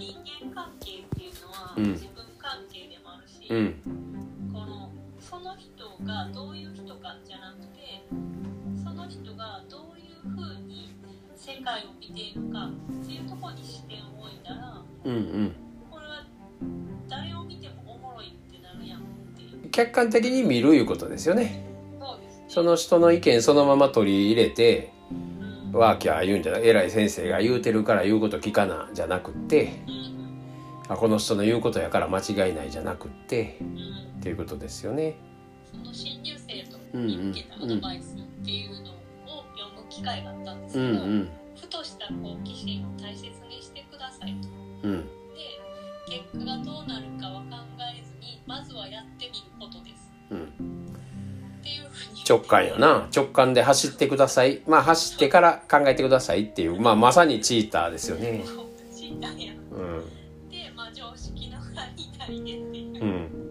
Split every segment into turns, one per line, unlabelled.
人間関係っていうのは、
うん。
自分関係でもあるし、
うん。
このその人がどういう人かじゃなくてその人がどういうふうに世界を見ているかっていうところに視点を置いたら
うんうん。
これは誰を見てもおもろいってなるやんっていう。
客観的に見るいうことですよね。
そうですね。
その人の意見そのまま取り入れて
うん
ワーキャー言うんじゃない。偉い先生が言うてるから言うこと聞かなじゃなくって。
うん。
あこの人の言うことやから間違いないじゃなくって。
うん。
っていうことですよね。
その新入生とに受けたアドバイスっていうのを読む機会があったんです
う
けど、
んうん。
ふとした好奇心を大切にしてくださいと。
うん。
で結果がどうなるかは考えずにまずはやってみることです。
うん直感よな。直感で走ってください。まあ走ってから考えてくださいっていう。まあまさにチーターですよね。
死ん。だんや。
うん。
で、まあ、常識の範囲内でっていう、
うん。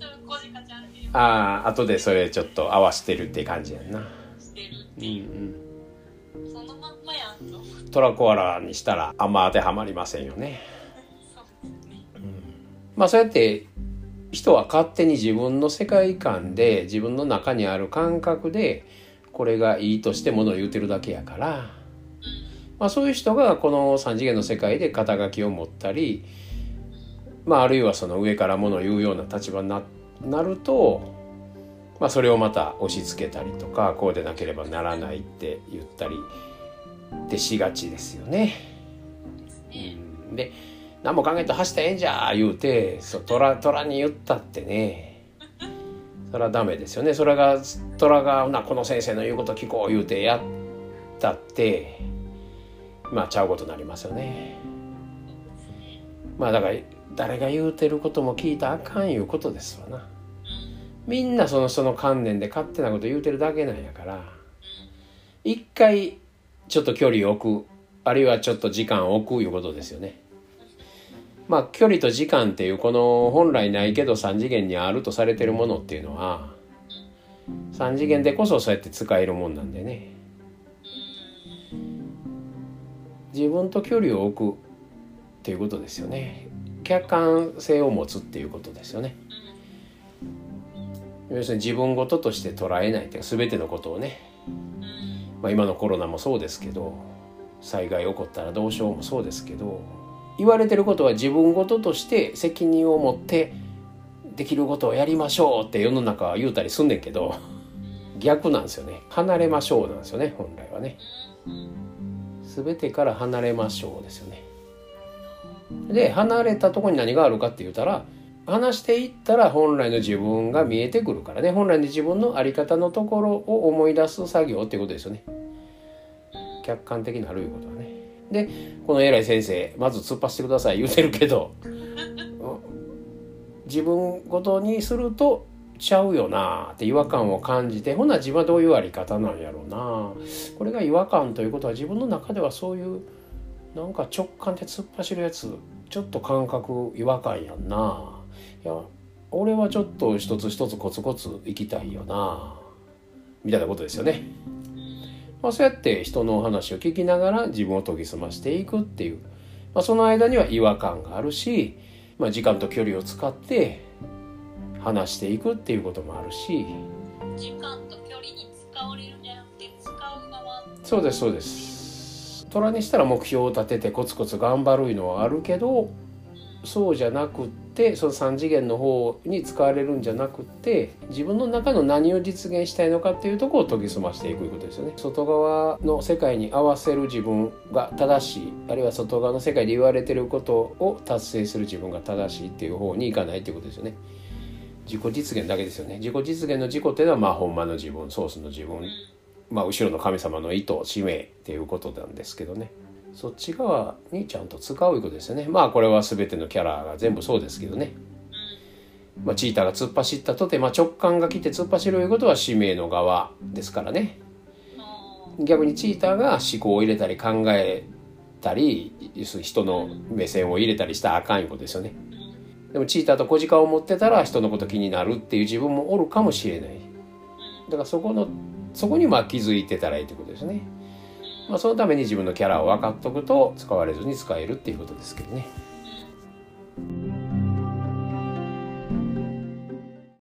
そういう小鹿ちゃんっていう。
ああ後でそれちょっと合わせてるって感じやんな。
してるっ
う。ん
ていう、そのまんまやんと。
トラコアラにしたらあんま当てはまりませんよね。
そうですね。
まあそうやって人は勝手に自分の世界観で自分の中にある感覚でこれがいいとしてものを言うてるだけやから、
うん
まあ、そういう人がこの3次元の世界で肩書きを持ったり、まあ、あるいはその上からものを言うような立場にななると、まあ、それをまた押し付けたりとかこうでなければならないって言ったりってしがちですよね。
ですね
うんで何も考えんと走ったらええんじゃ言うてそう虎虎に言ったってね。それはダメですよね。それが虎がなこの先生の言うこと聞こう言うてやったってまあちゃうことになりますよね。まあだから誰が言うてることも聞いたあかんいうことですわな。みんなその人の観念で勝手なこと言うてるだけなんやから。一回ちょっと距離を置くあるいはちょっと時間を置くいうことですよね。まあ距離と時間っていうこの本来ないけど3次元にあるとされてるものっていうのは3次元でこそそうやって使えるもんなんでね。自分と距離を置くっていうことですよね。客観性を持つっていうことですよね。要するに自分事として捉えないっていう全てのことをね。まあ、今のコロナもそうですけど災害起こったらどうしようもそうですけど言われてることは自分事として責任を持ってできることをやりましょうって世の中は言うたりすんねんけど逆なんですよね。離れましょうなんですよね本来はね。全てから離れましょうですよね。で離れたとこに何があるかって言ったら話していったら本来の自分が見えてくるからね。本来の自分の在り方のところを思い出す作業っていうことですよね。客観的なるいうことは。でこの偉い先生まず突っ走ってください言うてるけど 自分ごとにするとちゃうよなって違和感を感じてほな自分はどういうあり方なんやろうな。これが違和感ということは自分の中ではそういうなんか直感で突っ走るやつちょっと感覚違和感やんな。いや俺はちょっと一つ一つコツコツ行きたいよな。みたいなことですよね。まあ、そうやって人のお話を聞きながら自分を研ぎ澄ましていくっていう、まあ、その間には違和感があるし、まあ、時間と距離を使って話していくっていうこともあるし。
時間と距離に使われるんじゃなくて使う側。
そうですそうです。虎にしたら目標を立ててコツコツ頑張るのはあるけどそうじゃなくってその3次元の方に使われるんじゃなくって自分の中の何を実現したいのかっていうところを研ぎ澄ましていくことですよね。外側の世界に合わせる自分が正しいあるいは外側の世界で言われてることを達成する自分が正しいっていう方に行かないっていうことですよね。自己実現だけですよね。自己実現の自己っていうのはまあほんまの自分ソースの自分まあ後ろの神様の意図使命っていうことなんですけどね。そっち側にちゃんと使ういうことですよね。まあこれは全てのキャラが全部そうですけどね、まあ、チーターが突っ走ったとて、まあ、直感が来て突っ走るいうことは使命の側ですからね。逆にチーターが思考を入れたり考えたり人の目線を入れたりしたらあかんいうことですよね。でもチーターと小鹿を持ってたら人のこと気になるっていう自分もおるかもしれない。だからそこのそこにまあ気づいてたらいいってことですねまあ、そのために自分のキャラを分かっとくと使われずに使えるっていうことですけどね。